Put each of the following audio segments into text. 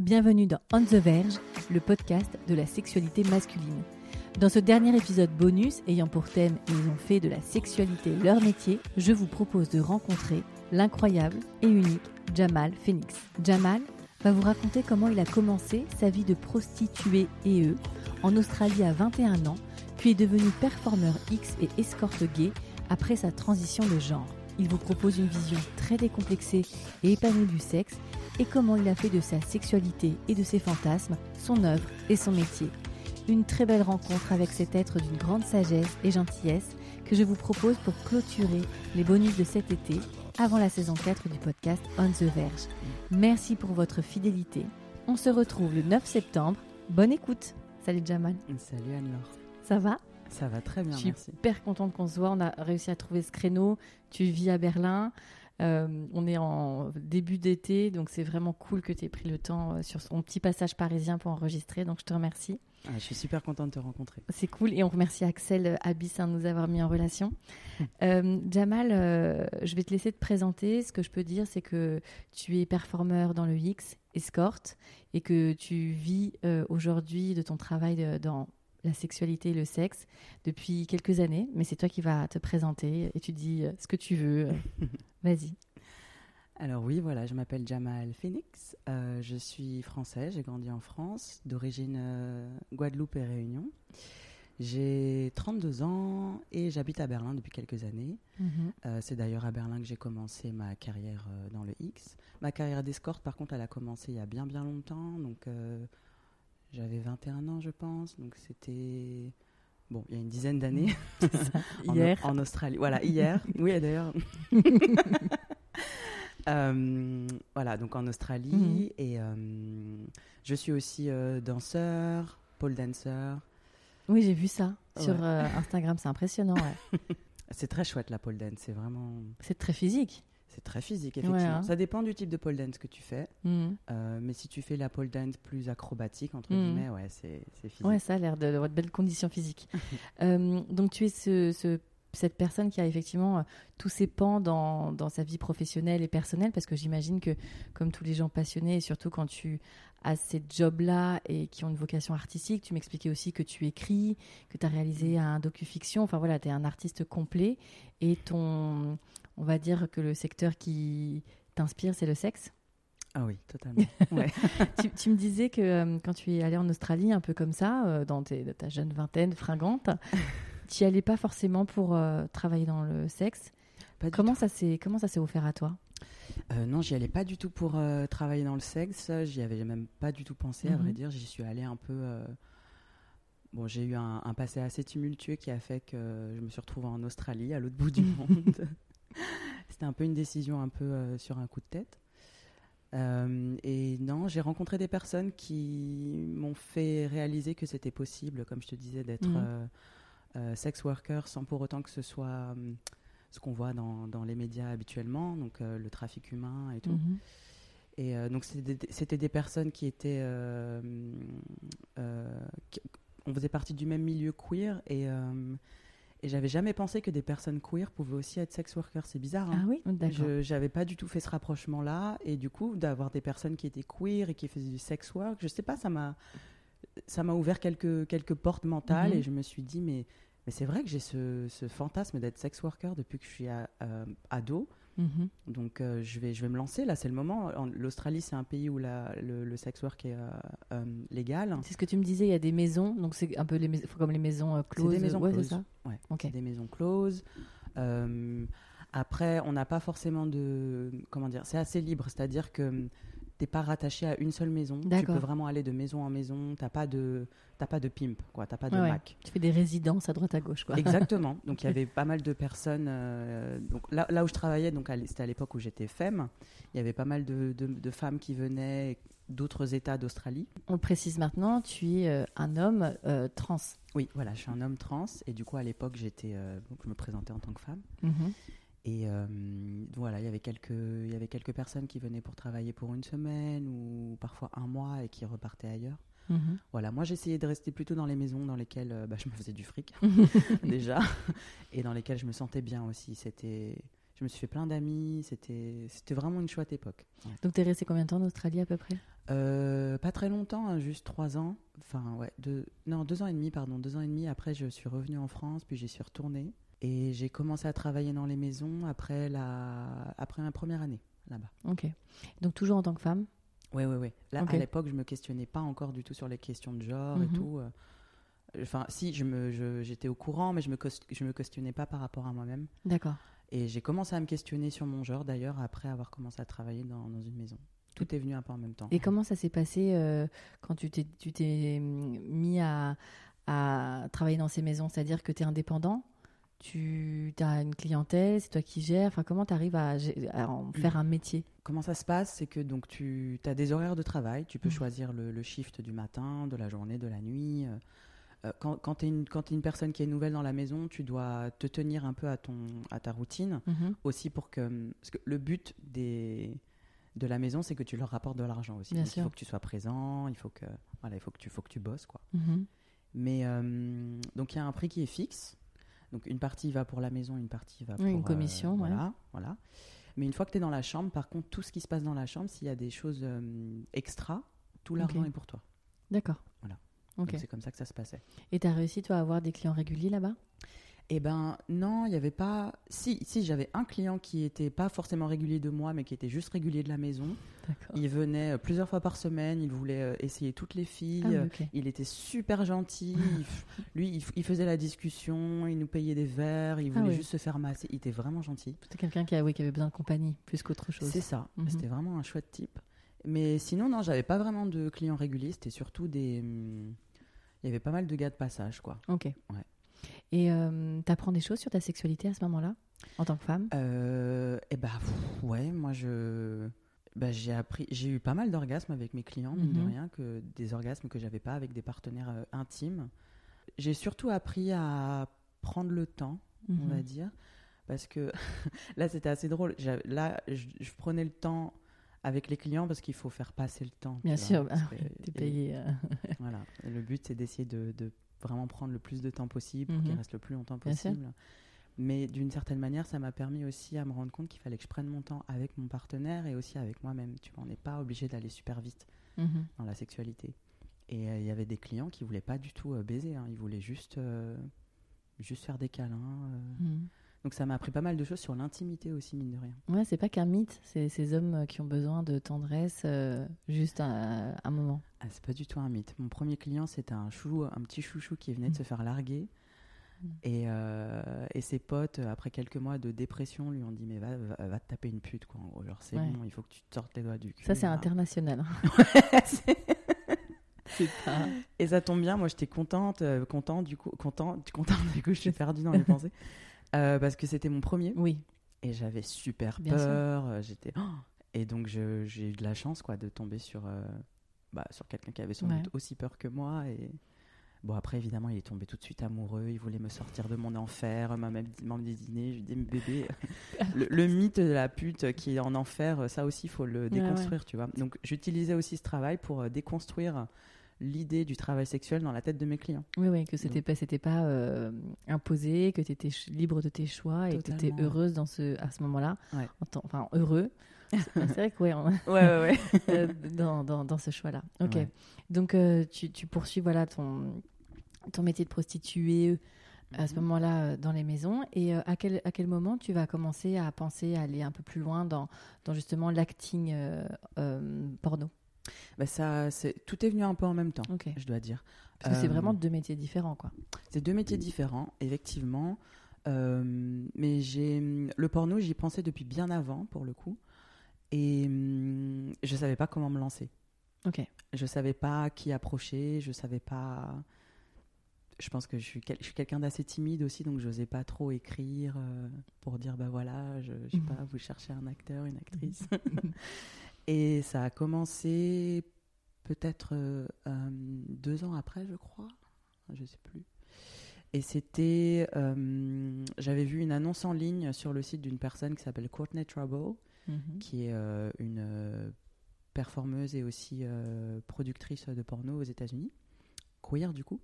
Bienvenue dans On the Verge, le podcast de la sexualité masculine. Dans ce dernier épisode bonus ayant pour thème « Ils ont fait de la sexualité leur métier », je vous propose de rencontrer l'incroyable et unique Jamal Phoenix. Jamal va vous raconter comment il a commencé sa vie de prostituée et eux en Australie à 21 ans, puis est devenu performeur X et escorte gay après sa transition de genre. Il vous propose une vision très décomplexée et épanouie du sexe et comment il a fait de sa sexualité et de ses fantasmes son œuvre et son métier. Une très belle rencontre avec cet être d'une grande sagesse et gentillesse que je vous propose pour clôturer les bonus de cet été avant la saison 4 du podcast On the Verge. Merci pour votre fidélité. On se retrouve le 9 septembre. Bonne écoute. Salut Jamal. Salut Anne-Laure. Ça va? Ça va très bien, Je suis merci. hyper contente qu'on se voit. On a réussi à trouver ce créneau. Tu vis à Berlin. Euh, on est en début d'été, donc c'est vraiment cool que tu aies pris le temps euh, sur son petit passage parisien pour enregistrer. Donc je te remercie. Ah, je suis super contente de te rencontrer. C'est cool. Et on remercie Axel euh, Abyss hein, de nous avoir mis en relation. Euh, Jamal, euh, je vais te laisser te présenter. Ce que je peux dire, c'est que tu es performeur dans le X, escorte, et que tu vis euh, aujourd'hui de ton travail de- dans la sexualité et le sexe depuis quelques années. Mais c'est toi qui vas te présenter et tu dis euh, ce que tu veux. Vas-y. Alors oui, voilà, je m'appelle Jamal Phoenix. Euh, je suis français, j'ai grandi en France, d'origine euh, Guadeloupe et Réunion. J'ai 32 ans et j'habite à Berlin depuis quelques années. Mhm. Euh, c'est d'ailleurs à Berlin que j'ai commencé ma carrière euh, dans le X. Ma carrière d'escorte, par contre, elle a commencé il y a bien bien longtemps. Donc euh, j'avais 21 ans, je pense. Donc c'était... Bon, il y a une dizaine d'années. Hier. en Australie. Voilà, hier. oui, d'ailleurs. Euh, voilà, donc en Australie. Mhm. Et euh, je suis aussi euh, danseur, pole dancer. Oui, j'ai vu ça sur Ouais. Instagram. C'est impressionnant. ouais. C'est très chouette la pole dance, c'est vraiment. c'est très physique. C'est très physique, Ouais, effectivement. hein. Ça dépend du type de pole dance que tu fais. Mhm. euh, mais si tu fais la pole dance plus acrobatique, entre Mhm. guillemets, ouais, c'est c'est physique. Ouais, ça a l'air de, de belles conditions physiques. Euh, donc, tu es ce, ce- cette personne qui a effectivement euh, tous ses pans dans, dans sa vie professionnelle et personnelle, parce que j'imagine que, comme tous les gens passionnés, et surtout quand tu as ces jobs-là et qui ont une vocation artistique, tu m'expliquais aussi que tu écris, que tu as réalisé un docu-fiction, enfin voilà, tu es un artiste complet, et ton, on va dire que le secteur qui t'inspire, c'est le sexe. Ah oui, totalement. ouais. tu, tu me disais que euh, quand tu es allé en Australie, un peu comme ça, euh, dans tes- ta jeune vingtaine fringante, tu n'y allais pas forcément pour euh, travailler dans le sexe. Pas Comment ça s'est comment ça s'est offert à toi? Non, j'y allais pas du tout pour travailler dans le sexe. J'y avais même pas du tout pensé, à Mhm. vrai dire. J'y suis allée un peu. Bon, j'ai eu un, un passé assez tumultueux qui a fait que je me suis retrouvée en Australie, à l'autre bout du monde. C'était un peu une décision un peu euh, sur un coup de tête. Euh, et non, j'ai rencontré des personnes qui m'ont fait réaliser que c'était possible, comme je te disais, d'être Mhm. euh, sex worker sans pour autant que ce soit hum, ce qu'on voit dans, dans les médias habituellement, donc le trafic humain et tout. Mhm. Et donc c'était des- personnes qui étaient, qui- on faisait partie du même milieu queer et euh, et j'avais jamais pensé que des personnes queer pouvaient aussi être sex workers. C'est bizarre. hein Ah oui, d'accord. j'avais pas du tout fait ce rapprochement là et du coup d'avoir des personnes qui étaient queer et qui faisaient du sex work, je sais pas, ça m'a ça m'a ouvert quelques quelques portes mentales Mhm. et je me suis dit mais mais c'est vrai que j'ai ce, ce fantasme d'être sex worker depuis que je suis à- euh, ado. Mhm. Donc euh, je, vais, je vais me lancer, là c'est le moment. En- L'Australie c'est un pays où la- le, le sex work est euh, euh, légal. C'est ce que tu me disais, il y a des maisons, donc c'est un peu les mais- comme les maisons closes. des maisons ouais, closes. c'est ça. Ouais, Ok. c'est des maisons closes. Après, on n'a pas forcément de... Comment dire C'est assez libre, c'est-à-dire que t'es pas rattaché à une seule maison. Tu peux vraiment aller de maison en maison. T'as pas de, t'as pas de pimp, quoi. T'as pas de Ouais. Mac. Tu fais des résidences à droite à gauche, quoi. Exactement. Donc il y avait pas mal de personnes. euh, donc là, là où je travaillais, donc c'était à l'époque où j'étais femme. Il y avait pas mal de, de- de femmes qui venaient d'autres États d'Australie. On le précise maintenant, tu es euh, un homme euh, trans. Oui, voilà, je suis un homme trans et du coup à l'époque j'étais, je me présentais en tant que femme. Mhm. Et euh, voilà, il y avait quelques, il y avait quelques personnes qui venaient pour travailler pour une semaine ou parfois un mois et qui repartaient ailleurs. Mhm. Voilà, moi j'essayais de rester plutôt dans les maisons dans lesquelles euh, bah, je me faisais du fric déjà et dans lesquelles je me sentais bien aussi. C'était, je me suis fait plein d'amis. C'était, c'était vraiment une chouette époque. Ouais. Donc, tu es resté combien de temps en Australie à peu près? Euh, pas très longtemps, hein, juste trois ans. Enfin ouais, deux, non deux ans et demi pardon, deux ans et demi. Après je suis revenue en France, puis j'y suis retournée et j'ai commencé à travailler dans les maisons après la, après ma première année là-bas. Ok. Donc, toujours en tant que femme Oui, oui, oui. Là, Ok. à l'époque, je me questionnais pas encore du tout sur les questions de genre et Mhm. tout. euh. Enfin, si, je me, je- j'étais au courant, mais je me, cos- je me questionnais pas par rapport à moi-même. D'accord. Et j'ai commencé à me questionner sur mon genre, d'ailleurs, après avoir commencé à travailler dans, dans une maison. Tout est venu un peu en même temps. Et comment ça s'est passé euh, quand tu t'es, tu t'es hum, mis à, à travailler dans ces maisons? C'est-à-dire que tu es indépendant? Tu as une clientèle, c'est toi qui gères. Enfin, comment tu arrives à, en faire un métier? Comment ça se passe? C'est que donc tu as des horaires de travail, tu peux Mhm. choisir le, le shift du matin, de la journée, de la nuit. euh, euh, quand quand tu es, une personne qui est nouvelle dans la maison, tu dois te tenir un peu à, ton, à ta routine. Mhm. aussi pour que parce que le but des de la maison c'est que tu leur rapportes de l'argent aussi Bien Donc, sûr. il faut que tu sois présent il faut que voilà il faut que tu faut que tu bosses quoi mais euh, donc il y a un prix qui est fixe donc une partie va pour la maison une partie va pour une commission, ouais. voilà voilà mais une fois que tu es dans la chambre par contre tout ce qui se passe dans la chambre s'il y a des choses euh, extra tout l'argent est pour toi D'accord. Voilà. C'est comme ça que ça se passait Et tu as réussi, toi, à avoir des clients réguliers là-bas? Eh ben non, il n'y avait pas. Si, si j'avais un client qui était pas forcément régulier de moi, mais qui était juste régulier de la maison. Il venait euh, plusieurs fois par semaine. Il voulait euh, essayer toutes les filles. Ah. Il était super gentil. Lui, il, faisait la discussion. Il nous payait des verres. Il Ah voulait oui. juste se faire masser. Il était vraiment gentil. C'était quelqu'un qui, a- oui, qui avait besoin de compagnie, plus qu'autre chose. C'est ça. Mhm. C'était vraiment un chouette type. Mais sinon, non, j'avais pas vraiment de clients réguliers. C'était surtout des. hum, Il y avait pas mal de gars de passage, quoi. Ok. Et tu apprends des choses sur ta sexualité à ce moment-là, en tant que femme? Euh, eh bah, pff, ouais, moi je. Bah, j'ai appris, j'ai eu pas mal d'orgasmes avec mes clients, mine de Mhm. rien, que des orgasmes que j'avais pas avec des partenaires euh, intimes. J'ai surtout appris à prendre le temps, on Mhm. va dire, parce que là c'était assez drôle. Là, je, prenais le temps avec les clients parce qu'il faut faire passer le temps. Bien sûr, bah oui, t'es payé. euh, voilà. Le but, c'est d'essayer de, de vraiment prendre le plus de temps possible pour Mhm. qu'il reste le plus longtemps possible. Mais d'une certaine manière, ça m'a permis aussi à me rendre compte qu'il fallait que je prenne mon temps avec mon partenaire et aussi avec moi-même. Tu vois, on n'est pas obligé d'aller super vite mhm. dans la sexualité. Et euh, il y avait des clients qui voulaient pas du tout euh, baiser. hein. Ils voulaient juste, euh, juste faire des câlins. euh. Donc ça m'a appris pas mal de choses sur l'intimité aussi, mine de rien. Ouais, c'est pas qu'un mythe, c'est ces hommes euh, qui ont besoin de tendresse euh, juste un, un moment. Ah, c'est pas du tout un mythe. Mon premier client, c'était un chou, un petit chouchou qui venait de se faire larguer. Mm. Et, euh, et ses potes, après quelques mois de dépression, lui ont dit Mais va, va, va te taper une pute, quoi. En gros, genre, c'est Ouais. bon, il faut que tu te sortes les doigts du cul. Ça, c'est là. international. c'est pas. et ça tombe bien, moi j'étais contente, euh, content, du coup, content, contente, du coup, je suis perdue dans les pensées. Euh, parce que c'était mon premier. Oui. Et j'avais super Bien peur. euh, J'étais. Oh et donc j'ai eu de la chance quoi, de tomber sur, euh, bah, sur quelqu'un qui avait sans Ouais. doute aussi peur que moi. Et bon, après, évidemment, il est tombé tout de suite amoureux. Il voulait me sortir de mon enfer, m'a même m'a désigné. Je lui dis, mais bébé, le, le mythe de la pute qui est en enfer, ça aussi, il faut le Ouais, déconstruire, tu vois. Donc j'utilisais aussi ce travail pour déconstruire l'idée du travail sexuel dans la tête de mes clients. Oui, oui, que c'était pas, c'était pas euh, imposé, que tu étais libre de tes choix et que tu étais heureuse dans ce, à ce moment-là. Ouais. Enfin, heureux. C'est vrai que, ouais, on- Ouais, ouais, ouais. euh, dans, dans, dans ce choix-là. Ok. Ouais. Donc, euh, tu, tu poursuis voilà, ton, ton métier de prostituée à ce Mhm. moment-là dans les maisons. Et à, quel, à quel moment tu vas commencer à penser à aller un peu plus loin dans, dans justement l'acting euh, euh, porno? Bah, ça, c'est- tout est venu un peu en même temps, je dois dire. Parce que c'est Euh, vraiment deux métiers différents, quoi. C'est deux métiers différents, effectivement. Euh, mais j'ai le porno, j'y pensais depuis bien avant, pour le coup. Et hum, je je savais pas comment me lancer. Ok. Je savais pas qui approcher, je savais pas. Je pense que je suis, quel- je suis quelqu'un d'assez timide aussi, donc j'osais pas trop écrire euh, pour dire bah voilà, je, je sais Mhm. pas, vous cherchez un acteur, une actrice. Et ça a commencé peut-être euh, euh, deux ans après, je crois, je sais plus. Et c'était, euh, j'avais vu une annonce en ligne sur le site d'une personne qui s'appelle Courtney Trouble, Mhm. qui est euh, une performeuse et aussi productrice de porno aux États-Unis, queer du coup.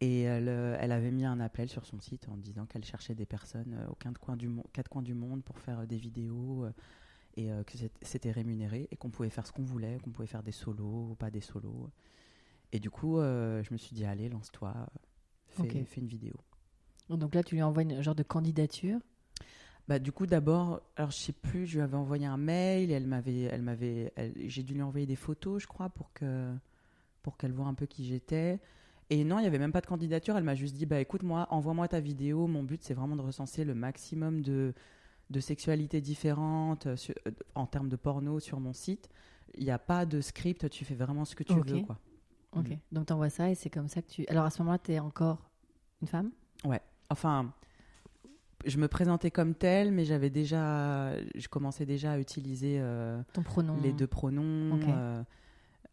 Et elle, elle avait mis un appel sur son site en disant qu'elle cherchait des personnes aux quatre coins du, quatre coins du monde pour faire des vidéos et euh, que c'était rémunéré et qu'on pouvait faire ce qu'on voulait, qu'on pouvait faire des solos ou pas des solos. Et du coup, euh, je me suis dit, allez, lance-toi, fais, une vidéo. Donc là, tu lui envoies une genre de candidature? Bah, du coup, d'abord, alors je sais plus, je lui avais envoyé un mail, et elle m'avait, elle m'avait, elle- j'ai dû lui envoyer des photos, je crois, pour que, pour qu'elle voit un peu qui j'étais. Et non, il n'y avait même pas de candidature. Elle m'a juste dit, bah écoute, moi, envoie-moi ta vidéo. Mon but, c'est vraiment de recenser le maximum de, de sexualités différentes euh, sur- euh, en termes de porno sur mon site. Il n'y a pas de script, tu fais vraiment ce que tu veux, quoi. Ok. Mhm. Donc t'envoies ça et c'est comme ça que tu. Alors à ce moment-là, t'es encore une femme? Enfin, je me présentais comme telle, mais j'avais déjà, je commençais déjà à utiliser. euh, Ton pronom. les deux pronoms. Euh,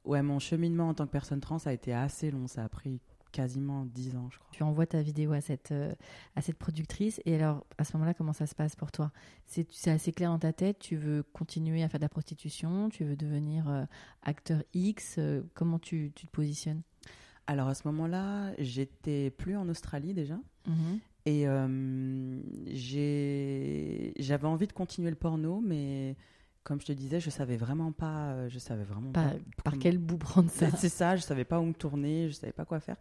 ouais, mon cheminement en tant que personne trans a été assez long. Ça a pris quasiment 10 ans, je crois. Tu envoies ta vidéo à cette, euh, à cette productrice. Et alors, à ce moment-là, comment ça se passe pour toi? C'est c'est assez clair dans ta tête Tu veux continuer à faire de la prostitution Tu veux devenir euh, acteur X Euh, Comment tu, tu te positionnes? Alors à ce moment-là, j'étais plus en Australie déjà. Et euh, j'ai- j'avais envie de continuer le porno, mais comme je te disais, je savais vraiment pas. euh, Je savais vraiment pas. par comment- quel bout prendre ça C'est ça, je savais pas où me tourner, je savais pas quoi faire.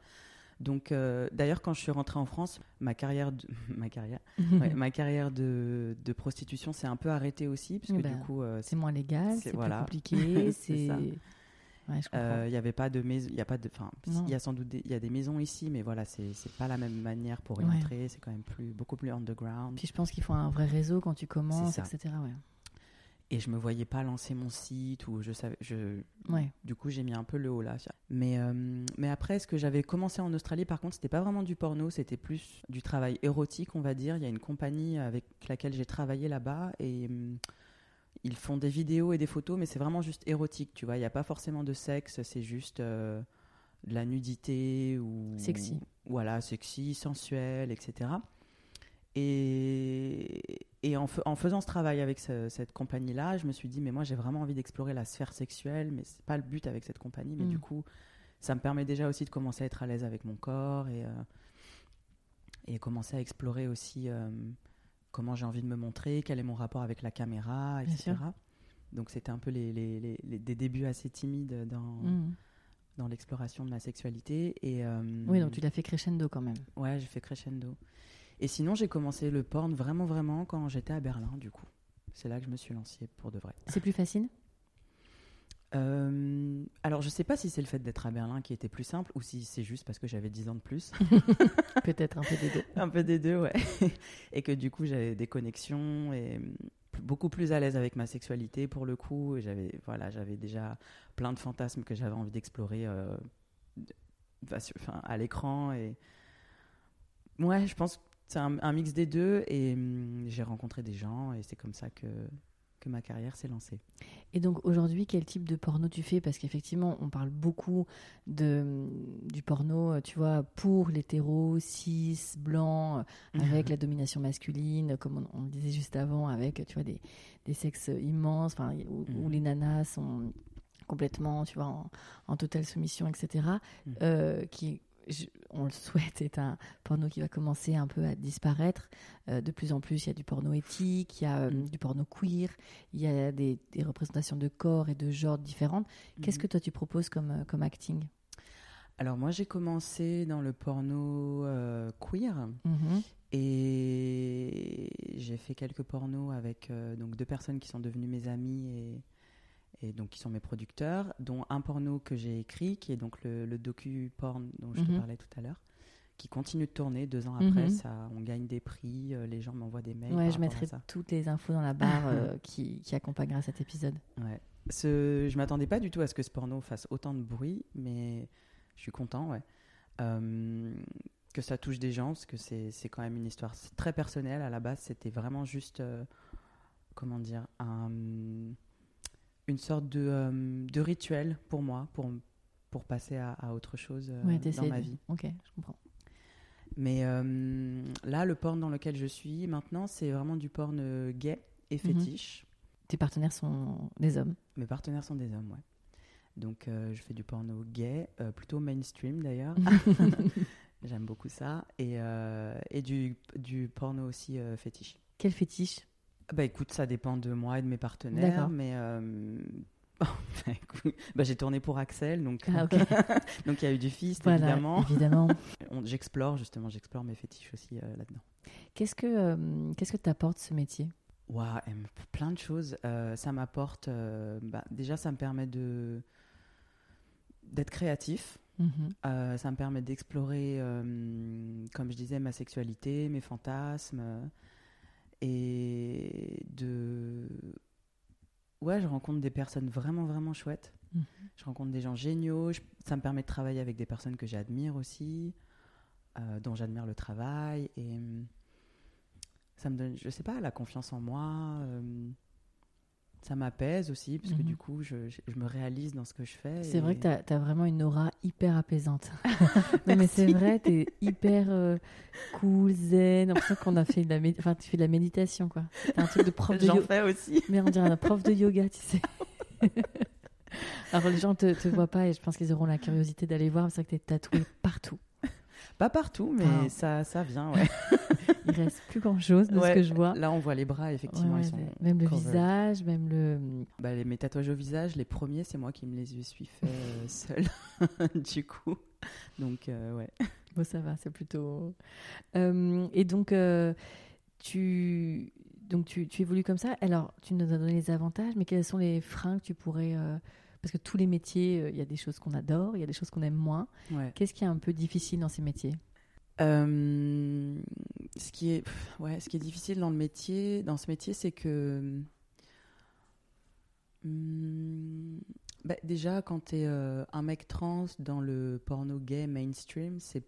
Donc, euh, d'ailleurs, quand je suis rentrée en France, ma carrière, de, ma carrière, ouais, ma carrière de, de prostitution s'est un peu arrêtée aussi, parce que du bah, coup, euh, C'est moins légal, C'est- plus compliqué. C'est. Ouais. Euh, Il y avait pas de maison, il y a pas de, enfin, il y a sans doute il y a des maisons ici, mais voilà, c'est pas la même manière pour y Ouais. entrer. C'est quand même plus, beaucoup plus underground. Puis je pense qu'il faut un vrai réseau quand tu commences, etc. Et je me voyais pas lancer mon site ou je savais, je, Ouais. du coup j'ai mis un peu le haut là. Mais euh, mais après, ce que j'avais commencé en Australie, par contre, c'était pas vraiment du porno, c'était plus du travail érotique, on va dire. Il y a une compagnie avec laquelle j'ai travaillé là-bas et hum, ils font des vidéos et des photos, mais c'est vraiment juste érotique, tu vois. Il n'y a pas forcément de sexe, c'est juste euh, de la nudité ou Sexy. Voilà, sexy, sensuel, etc. Et, et en, fa- en faisant ce travail avec ce- cette compagnie-là, je me suis dit, mais moi j'ai vraiment envie d'explorer la sphère sexuelle, mais c'est pas le but avec cette compagnie. Mais Mm. du coup, ça me permet déjà aussi de commencer à être à l'aise avec mon corps et, euh, et commencer à explorer aussi euh, comment j'ai envie de me montrer, quel est mon rapport avec la caméra, etc. Donc c'était un peu les, les- les- les- des débuts assez timides dans, Mhm. dans l'exploration de ma sexualité. Et, euh, Oui, donc tu l'as fait crescendo quand même. Ouais, j'ai fait crescendo. Et sinon, j'ai commencé le porn vraiment, vraiment quand j'étais à Berlin, du coup. C'est là que je me suis lancée pour de vrai. C'est plus facile? Euh, alors, je sais pas si c'est le fait d'être à Berlin qui était plus simple ou si c'est juste parce que j'avais 10 ans de plus. Peut-être un peu des deux. un peu des deux, ouais. et que du coup, j'avais des connexions et beaucoup plus à l'aise avec ma sexualité pour le coup. Et j'avais, voilà, j'avais déjà plein de fantasmes que j'avais envie d'explorer euh, enfin, à l'écran. Et ouais, je pense que c'est un, un mix des deux. Et hum, j'ai rencontré des gens et c'est comme ça que, que ma carrière s'est lancée. Et donc aujourd'hui, quel type de porno tu fais? Parce qu'effectivement, on parle beaucoup de, du porno, euh, tu vois, pour l'hétéro, cis, blanc, euh, avec la domination masculine, comme on, on le disait juste avant, avec, tu vois, des, des sexes immenses, enfin, où, où Mhm. les nanas sont complètement, tu vois, en, en totale soumission, etc. Mhm. euh, qui, je- on le souhaite, est un porno qui va commencer un peu à disparaître. Euh, de plus en plus, il y a du porno éthique, il y a euh, Mhm. du porno queer, il y a des, des représentations de corps et de genres différentes. Qu'est-ce Mhm. que toi tu proposes comme, euh, comme acting? Alors moi, j'ai commencé dans le porno euh, queer. Mhm. Et j'ai fait quelques pornos avec donc deux personnes qui sont devenues mes amies et, et donc qui sont mes producteurs, dont un porno que j'ai écrit, qui est donc le, le docu-porn dont je te Mhm. parlais tout à l'heure, qui continue de tourner. Deux ans après, Mhm. ça, on gagne des prix, euh, les gens m'envoient des mails. Ouais, je mettrai toutes les infos dans la barre euh, qui, qui accompagnera cet épisode. Ouais. Ce, je m'attendais pas du tout à ce que ce porno fasse autant de bruit, mais je suis content, ouais. Euh, que ça touche des gens, parce que c'est quand même une histoire très personnelle. À la base, c'était vraiment juste, comment dire, un- une sorte de, euh, de rituel pour moi, pour, pour passer à, à autre chose euh, ouais, dans ma vie. Ok, je comprends. Mais euh, là, le porn dans lequel je suis maintenant, c'est vraiment du porn gay et Mhm. fétiche. Tes partenaires sont des hommes. Mes partenaires sont des hommes, ouais. Donc, je fais du porno gay, plutôt mainstream d'ailleurs. J'aime beaucoup ça. Et, et du, du porno aussi fétiche. Quel fétiche? Bah écoute, ça dépend de moi et de mes partenaires. Mais euh, bah, j'ai tourné pour Axel, donc Ah, donc il y a eu du fist, Voilà, évidemment. évidemment. J'explore justement, j'explore mes fétiches aussi euh, là-dedans. Qu'est-ce que euh, qu'est-ce que t'apporte ce métier? Waouh, plein de choses. Euh, ça m'apporte. bah, déjà, ça me permet de d'être créatif. Mhm. Ça me permet d'explorer, comme je disais, ma sexualité, mes fantasmes, et de. Ouais, je rencontre des personnes vraiment, vraiment chouettes. Mhm. Je rencontre des gens géniaux. Je- ça me permet de travailler avec des personnes que j'admire aussi, euh, dont j'admire le travail. Et hum, ça me donne, je sais pas, la confiance en moi. euh, ça m'apaise aussi, parce que Mhm. du coup, je, je- je me réalise dans ce que je fais. C'est vrai que t'as as vraiment une aura hyper apaisante. non, mais c'est vrai, t'es hyper euh, cool, zen. l'impression qu'on a fait de la, enfin, tu fais de la méditation, quoi. T'as un truc de prof de J'en yoga. fais aussi. Mais on dirait un prof de yoga, tu sais. Alors les gens te, te voient pas et je pense qu'ils auront la curiosité d'aller voir. C'est vrai que t'es tatoué partout. Pas partout, mais Ah. ça, ça vient, ouais. Il reste plus grand chose de ce que je vois. Là, on voit les bras, effectivement, Ouais, ils sont même le visage, même le. Bah, les, mes tatouages au visage, les premiers, c'est moi qui me les suis fait euh, seul, du coup. Donc, euh, ouais. Bon, ça va, c'est plutôt. Euh, et donc, euh, tu, donc tu, tu évolues comme ça. Alors, tu nous as donné les avantages, mais quels sont les freins que tu pourrais. euh, Parce que tous les métiers, euh, il y a des choses qu'on adore, il y a des choses qu'on aime moins. ouais. Qu'est-ce qui est un peu difficile dans ces métiers? Euh, ce, qui est, ouais, ce qui est difficile dans, le métier, dans ce métier, c'est que. hum, bah, déjà, quand tu es un mec trans dans le porno gay mainstream, c'est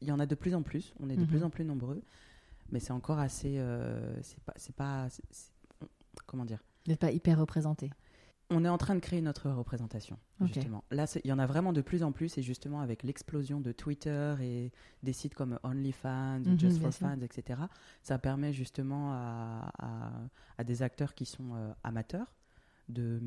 il y en a de plus en plus. On est de Mhm. plus en plus nombreux. Mais c'est encore assez. euh, c'est pas. c'est pas comment dire? N'êtes pas hyper représenté. On est en train de créer notre représentation, justement. Là, il y en a vraiment de plus en plus, et justement avec l'explosion de Twitter et des sites comme OnlyFans, Just sûr. Fans, etc., ça permet justement à, à- à des acteurs qui sont euh, amateurs de,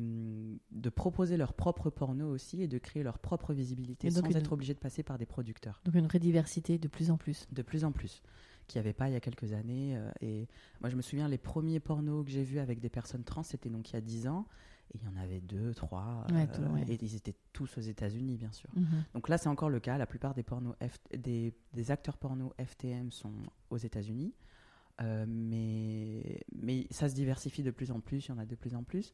de proposer leur propre porno aussi et de créer leur propre visibilité Et sans une- être obligé de passer par des producteurs. Donc, une vraie diversité de plus en plus. De plus en plus. Qu'il n'y avait pas il y a quelques années. euh, et moi, je me souviens, les premiers pornos que j'ai vus avec des personnes trans, c'était donc il y a 10 ans. Et il y en avait deux, trois. Ouais, euh, tout, ouais. Et ils étaient tous aux États-Unis, bien sûr. Mhm. Donc là, c'est encore le cas. La plupart des, pornos F- des, des acteurs porno FTM sont aux États-Unis. Euh, mais, mais ça se diversifie de plus en plus. Il y en a de plus en plus.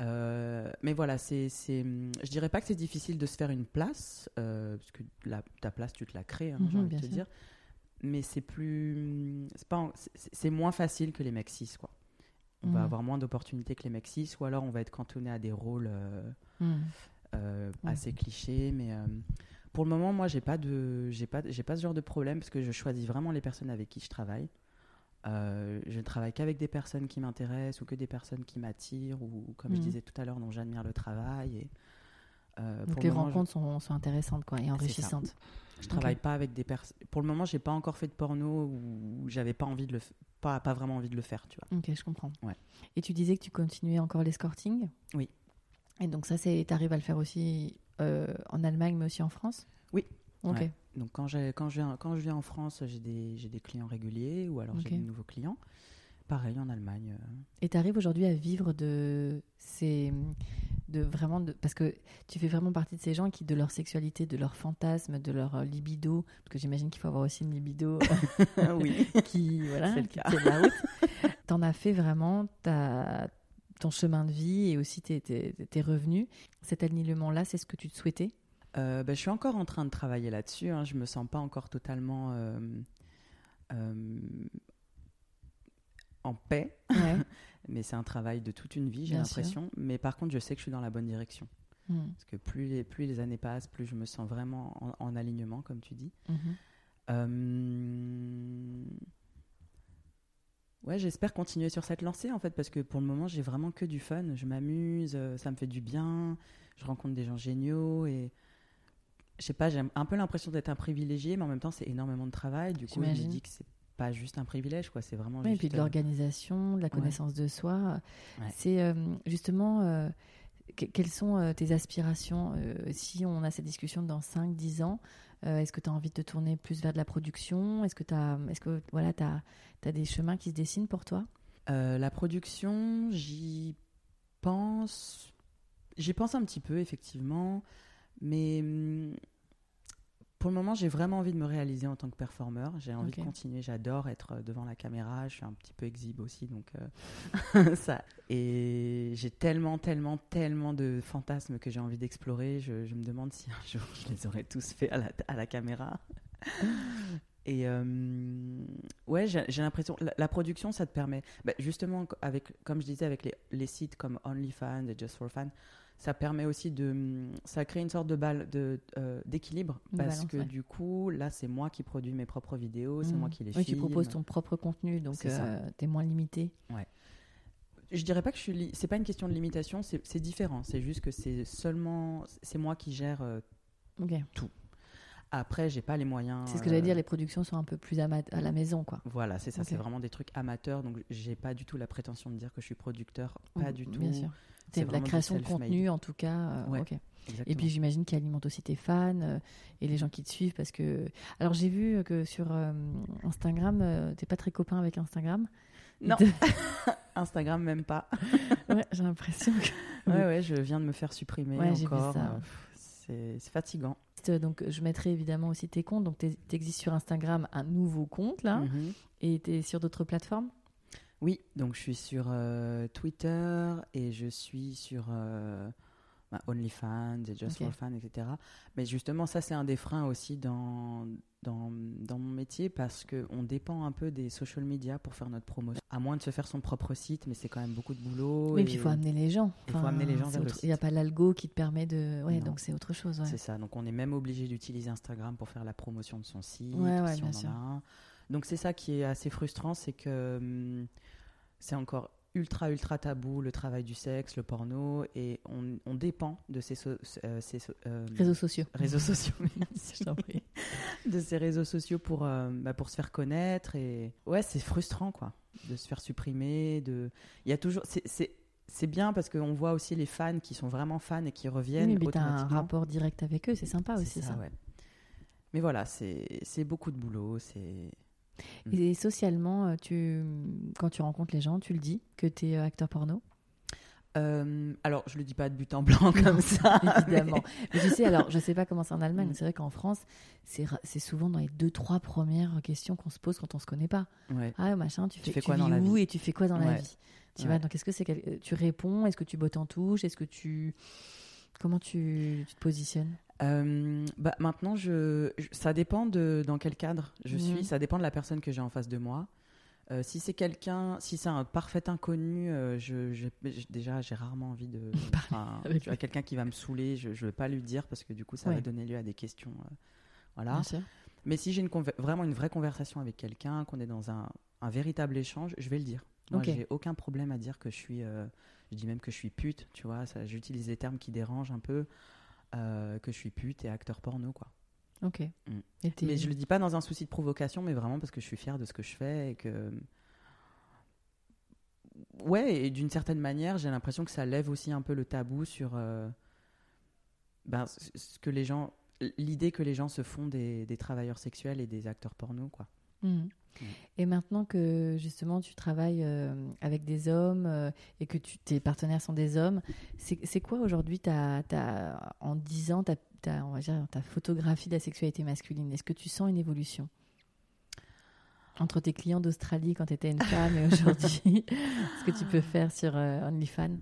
Euh, mais voilà, c'est, c'est, je dirais pas que c'est difficile de se faire une place, euh, parce que la, ta place, tu te la crées, hein, Mhm, j'ai envie bien de te sûr. dire. Mais c'est plus, c'est moins facile que les mecs cis, quoi. On va Mhm. avoir moins d'opportunités que les mecs cis, ou alors on va être cantonné à des rôles euh, Mhm. euh, Ouais. assez clichés. Mais euh, pour le moment, moi, j'ai pas de, j'ai pas, j'ai pas ce genre de problème parce que je choisis vraiment les personnes avec qui je travaille. Euh, je ne travaille qu'avec des personnes qui m'intéressent ou que des personnes qui m'attirent ou, comme je disais tout à l'heure, dont j'admire le travail. Et, euh, Donc, pour les le moment, je- rencontres sont, sont intéressantes quoi, et enrichissantes. je travaille pas avec des personnes. Pour le moment, j'ai pas encore fait de porno où j'avais pas envie de le, f- pas, pas vraiment envie de le faire, tu vois. Ok, je comprends. Ouais. Et tu disais que tu continuais encore l'escorting Oui. Et donc ça, c'est, t'arrives à le faire aussi euh, en Allemagne, mais aussi en France? Oui. Ok. Ouais. Donc quand, j'ai, quand, je viens, quand je viens en France, j'ai des, des clients réguliers ou alors j'ai des nouveaux clients. Pareil en Allemagne. euh, Et tu arrives aujourd'hui à vivre de ces. De vraiment de, parce que tu fais vraiment partie de ces gens qui, de leur sexualité, de leur fantasme, de leur euh, libido, parce que j'imagine qu'il faut avoir aussi une libido oui. qui, voilà, C'est le cas. T'en as fait vraiment ta, ton chemin de vie et aussi tes, tes, tes revenus. Cet alignement-là, c'est ce que tu te souhaitais? Euh, ben, je suis encore en train de travailler là-dessus. Hein. Je me sens pas encore totalement euh, euh, en paix. Ouais. Mais c'est un travail de toute une vie, j'ai l'impression. Mais par contre, je sais que je suis dans la bonne direction. Mhm. Parce que plus les, plus les années passent, plus je me sens vraiment en, en alignement, comme tu dis. Mhm. Euh, Ouais, j'espère continuer sur cette lancée en fait, parce que pour le moment, j'ai vraiment que du fun. Je m'amuse, euh, ça me fait du bien. Je rencontre des gens géniaux et je sais pas, j'ai un peu l'impression d'être un privilégié, mais en même temps, c'est énormément de travail. Du coup, je me dis que c'est pas juste un privilège, quoi. C'est vraiment et puis de euh, l'organisation, de la connaissance de soi. Ouais. C'est euh, justement, euh, que- quelles sont euh, tes aspirations Si on a cette discussion dans 5-10 ans, est-ce que tu as envie de te tourner plus vers de la production? Est-ce que tu as, est-ce que, voilà, tu as, des chemins qui se dessinent pour toi? La production, j'y pense. J'y pense un petit peu, effectivement. Mais hum, pour le moment, j'ai vraiment envie de me réaliser en tant que performeur. J'ai envie de continuer. J'adore être euh, devant la caméra. Je suis un petit peu exhibe aussi. Donc, euh, ça. Et j'ai tellement, tellement, tellement de fantasmes que j'ai envie d'explorer. Je, je me demande si un jour je les aurais tous faits à la, à la caméra. Et euh, ouais, j'ai l'impression, la, la production, ça te permet, bah, justement, avec, comme je disais, avec les, les sites comme OnlyFans et Just for Fun, ça permet aussi de, ça crée une sorte de balle de euh, d'équilibre parce balance, que ouais. du coup, là, c'est moi qui produis mes propres vidéos, c'est moi qui les Oui, filme. tu proposes ton propre contenu, donc C'est ça. tu es moins limité. Je dirais pas que je suis, li- c'est pas une question de limitation, c'est différent. C'est juste que c'est seulement, c'est moi qui gère. euh, Ok. Après, j'ai pas les moyens. C'est ce que j'allais euh, dire, les productions sont un peu plus à la maison, quoi. Voilà, c'est ça, c'est vraiment des trucs amateurs, donc j'ai pas du tout la prétention de dire que je suis producteur, pas du tout. Bien sûr. C'est la création de contenu, en tout cas. euh, Ouais. Exactement. Et puis j'imagine qu'il alimente aussi tes fans euh, et les gens qui te suivent parce que. Alors j'ai vu que sur euh, Instagram, euh, t'es pas très copain avec Instagram. Non. Instagram même pas. ouais, j'ai l'impression que. Ouais, ouais, je viens de me faire supprimer Ouais, j'ai vu encore. ça. Euh, c'est fatigant. Donc je mettrai évidemment aussi tes comptes. Donc t'es- t'existes sur Instagram, un nouveau compte là, Mhm. et t'es sur d'autres plateformes? Oui, donc je suis sur euh, Twitter et je suis sur euh, bah, OnlyFans et Just for Fun, etc. Mais justement, ça, c'est un des freins aussi dans, dans, dans mon métier parce qu'on dépend un peu des social media pour faire notre promotion. À moins de se faire son propre site, mais c'est quand même beaucoup de boulot. Oui, et puis il faut amener les gens. il faut amener les gens vers le autre- Il n'y a site. pas l'algo qui te permet de. Ouais, Non. donc c'est autre chose. ouais. C'est ça. Donc on est même obligé d'utiliser Instagram pour faire la promotion de son site, Ouais, ouais, si on en sûr. a un. Donc c'est ça qui est assez frustrant, c'est que hum, c'est encore ultra ultra tabou le travail du sexe, le porno, et on, on dépend de ces, so- euh, ces so- euh, Réseaux sociaux. réseaux sociaux, merci. Je t'en prie. de ces réseaux sociaux pour euh, bah, pour se faire connaître et ouais c'est frustrant quoi de se faire supprimer de il y a toujours c'est c'est bien parce qu'on voit aussi les fans qui sont vraiment fans et qui Oui, reviennent mais t'as un rapport direct avec eux, c'est sympa aussi ça. ouais. Mais voilà, c'est c'est beaucoup de boulot. C'est Mm. Et socialement, euh, tu, quand tu rencontres les gens, tu le dis que tu es acteur porno? Euh, alors je le dis pas de but en blanc comme ça. Évidemment. Mais tu sais, alors, je sais pas comment c'est en Allemagne, Mm. mais c'est vrai qu'en France, c'est souvent dans les deux, trois premières questions qu'on se pose quand on se connaît pas. Ouais. Ah, machin, tu fais, fais tu quoi vis dans la où vie? et tu fais quoi dans la vie? Tu Ouais. vois, donc est-ce que c'est quel- euh, tu réponds? Est-ce que tu bottes en touche? Est-ce que tu comment tu, tu te positionnes? Euh, bah, maintenant, je, je- ça dépend de dans quel cadre je Mhm. suis. Ça dépend de la personne que j'ai en face de moi. Euh, si c'est quelqu'un, si c'est un parfait inconnu, euh, je, déjà j'ai rarement envie de. enfin, avec quelqu'un qui va me saouler, je ne vais pas lui dire parce que du coup ça Ouais. va donner lieu à des questions. voilà. Mais si j'ai une vraiment une vraie conversation avec quelqu'un, qu'on est dans un, un véritable échange, je vais le dire. Moi, Ok. j'ai aucun problème à dire que je suis. euh, je dis même que je suis pute, tu vois. J'utilise des termes qui dérangent un peu. Euh, que je suis pute et acteur porno, quoi. Ok. Mm. Et Mais je le dis pas dans un souci de provocation, mais vraiment parce que je suis fière de ce que je fais et que. Ouais, et d'une certaine manière, j'ai l'impression que ça lève aussi un peu le tabou sur. euh, ben, ce que les gens. L'idée que les gens se font des, des travailleurs sexuels et des acteurs porno, quoi. Et maintenant que justement tu travailles euh, avec des hommes euh, et que tu, tes partenaires sont des hommes, c'est quoi aujourd'hui en 10 ans ta, on va dire, ta photographie de la sexualité masculine? Est-ce que tu sens une évolution? Entre tes clients d'Australie quand tu étais une femme et aujourd'hui Ce que tu peux faire sur euh, OnlyFans?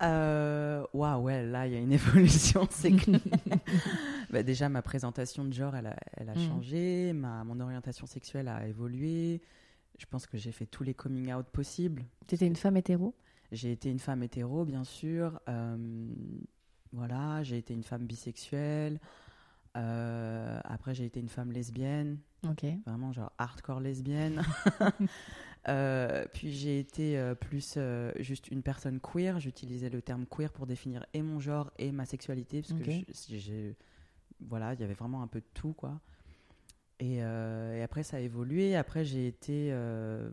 Waouh, ouais, là, il y a une évolution, c'est clair. bah, déjà, ma présentation de genre, elle a, elle a Mm. changé. Ma, mon orientation sexuelle a évolué. Je pense que j'ai fait tous les coming out possibles. Tu étais une femme hétéro? J'ai été une femme hétéro, bien sûr. Euh, voilà, j'ai été une femme bisexuelle. Euh, après, j'ai été une femme lesbienne, Ok. vraiment genre hardcore lesbienne. Euh, puis j'ai été euh, plus juste une personne queer. J'utilisais le terme queer pour définir et mon genre et ma sexualité, parce Ok. que j'ai, voilà, il y avait vraiment un peu de tout, quoi. Et, euh, et après, ça a évolué. Après, j'ai été euh,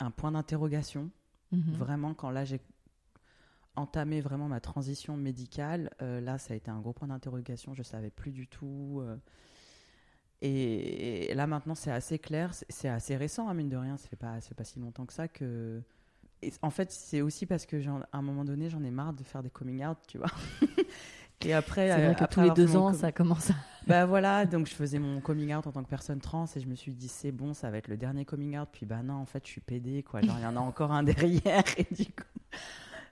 un point d'interrogation. Mhm. Vraiment, quand là j'ai entamé vraiment ma transition médicale, euh, là ça a été un gros point d'interrogation. Je savais plus du tout. euh, et, et là maintenant c'est assez clair, c'est- assez récent, hein, mine de rien. Ça fait pas, pas si longtemps que ça que. Et en fait, c'est aussi parce que à un moment donné, j'en ai marre de faire des coming out, tu vois. et après, C'est euh, vrai que après tous les deux ans, ça commence à. bah voilà, donc je faisais mon coming out en tant que personne trans et je me suis dit c'est bon, ça va être le dernier coming out. Puis bah non, en fait, je suis pédé quoi. Genre il y en a encore un derrière et du coup,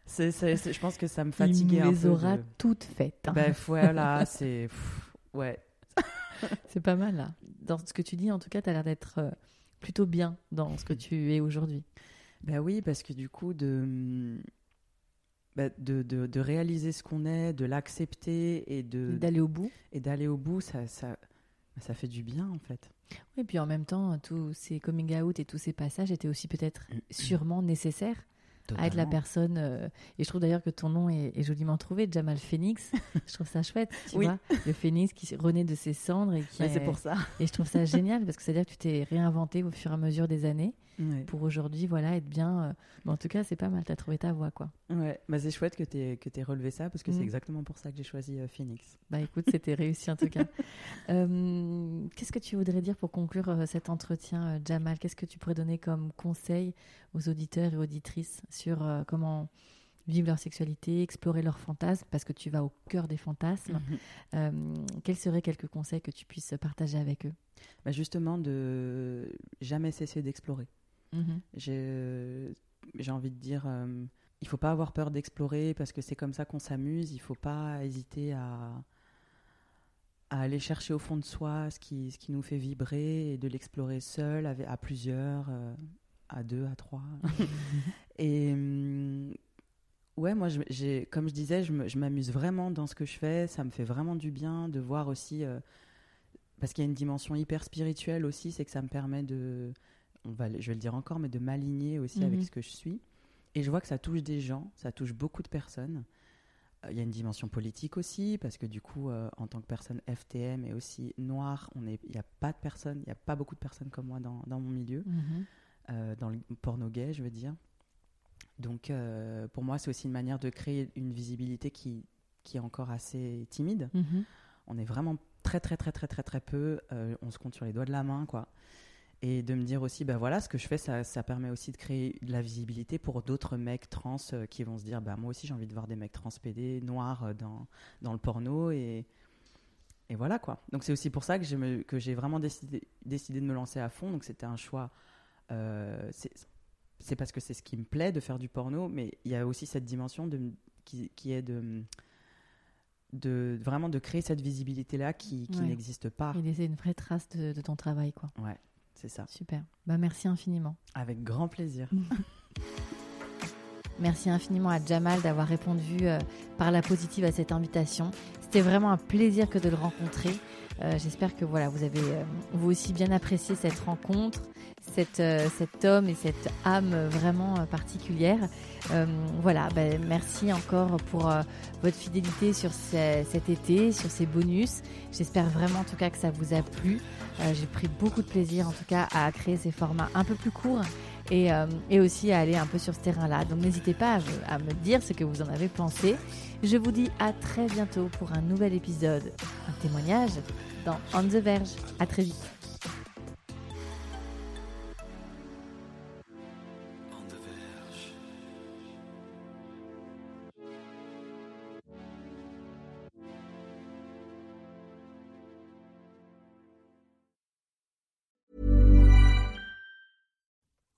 c'est, c'est- c'est- je pense que ça me fatiguait Il un les peu. aura de- toutes faites. hein. Bah voilà, c'est ouais. C'est pas mal là. Dans ce que tu dis, en tout cas, tu as l'air d'être euh, plutôt bien dans ce que tu es aujourd'hui. Bah oui, parce que du coup de bah, de, de, de réaliser ce qu'on est, de l'accepter et de D'aller au bout. et d'aller au bout, ça ça ça fait du bien en fait. Et puis en même temps, tous ces coming out et tous ces passages étaient aussi peut-être sûrement nécessaires à être la personne. euh, et je trouve d'ailleurs que ton nom est, est joliment trouvé, Jamal Phoenix. je trouve ça chouette, tu Oui. vois. Le phénix qui renaît de ses cendres et qui est- c'est pour ça. Et je trouve ça génial parce que c'est-à-dire que tu t'es réinventé au fur et à mesure des années Ouais. pour aujourd'hui, voilà, être bien. euh, Mais en tout cas, c'est pas mal, tu as trouvé ta voix, quoi. Ouais, bah c'est chouette que tu aies, que t'aies relevé ça parce que Mm. c'est exactement pour ça que j'ai choisi euh, Phoenix. Bah écoute, c'était réussi en tout cas. Euh, Qu'est-ce que tu voudrais dire pour conclure cet entretien, Jamal? Qu'est-ce que tu pourrais donner comme conseil aux auditeurs et auditrices sur euh, comment vivre leur sexualité, explorer leurs fantasmes, parce que tu vas au cœur des fantasmes. Euh, quels seraient quelques conseils que tu puisses partager avec eux? Bah justement, de jamais cesser d'explorer. Mhm. J'ai envie de dire, euh, il faut pas avoir peur d'explorer parce que c'est comme ça qu'on s'amuse. Il faut pas hésiter à, à aller chercher au fond de soi ce qui, ce qui nous fait vibrer et de l'explorer seul, avec, à plusieurs, euh, à deux, à trois. et hum, ouais, moi, j'ai, comme je disais, je m'amuse vraiment dans ce que je fais. Ça me fait vraiment du bien de voir aussi. euh, parce qu'il y a une dimension hyper spirituelle aussi, c'est que ça me permet de, on va, le- je vais le dire encore, mais de m'aligner aussi avec Mhm. ce que je suis. Et je vois que ça touche des gens, ça touche beaucoup de personnes. Euh, Il y a une dimension politique aussi, parce que du coup, euh, en tant que personne FTM et aussi noire, il n'y a pas de personnes, il n'y a pas beaucoup de personnes comme moi dans, dans mon milieu, Mhm. euh, dans le porno gay, je veux dire. Donc, pour moi, c'est aussi une manière de créer une visibilité qui, qui est encore assez timide. Mhm. On est vraiment très, très, très, très, très, très peu. on se compte sur les doigts de la main, quoi. Et de me dire aussi, bah voilà, ce que je fais, ça, ça permet aussi de créer de la visibilité pour d'autres mecs trans euh, qui vont se dire, bah moi aussi j'ai envie de voir des mecs trans PD noirs euh, dans, dans le porno. Et, et voilà, quoi. Donc c'est aussi pour ça que j'ai me- que j'ai vraiment décidé, décidé de me lancer à fond. Donc c'était un choix. euh, c'est c'est parce que c'est ce qui me plaît de faire du porno, mais il y a aussi cette dimension de, qui, qui est de de vraiment de créer cette visibilité là qui, qui Ouais. n'existe pas. Et laisser une vraie trace de, de ton travail, quoi. Ouais, c'est ça. Super. Bah, merci infiniment. Avec grand plaisir. Merci infiniment à Jamal d'avoir répondu euh, par la positive à cette invitation. C'était vraiment un plaisir que de le rencontrer. Euh, J'espère que voilà, vous avez euh, vous aussi bien apprécié cette rencontre, cette, cet homme et cette âme vraiment particulière. Voilà, ben, merci encore pour votre fidélité sur ce- cet été, sur ces bonus. J'espère vraiment en tout cas que ça vous a plu. J'ai pris beaucoup de plaisir en tout cas à créer ces formats un peu plus courts et, euh, et aussi à aller un peu sur ce terrain-là. Donc n'hésitez pas à me, dire ce que vous en avez pensé. Je vous dis à très bientôt pour un nouvel épisode, un témoignage dans On the Verge. À très vite.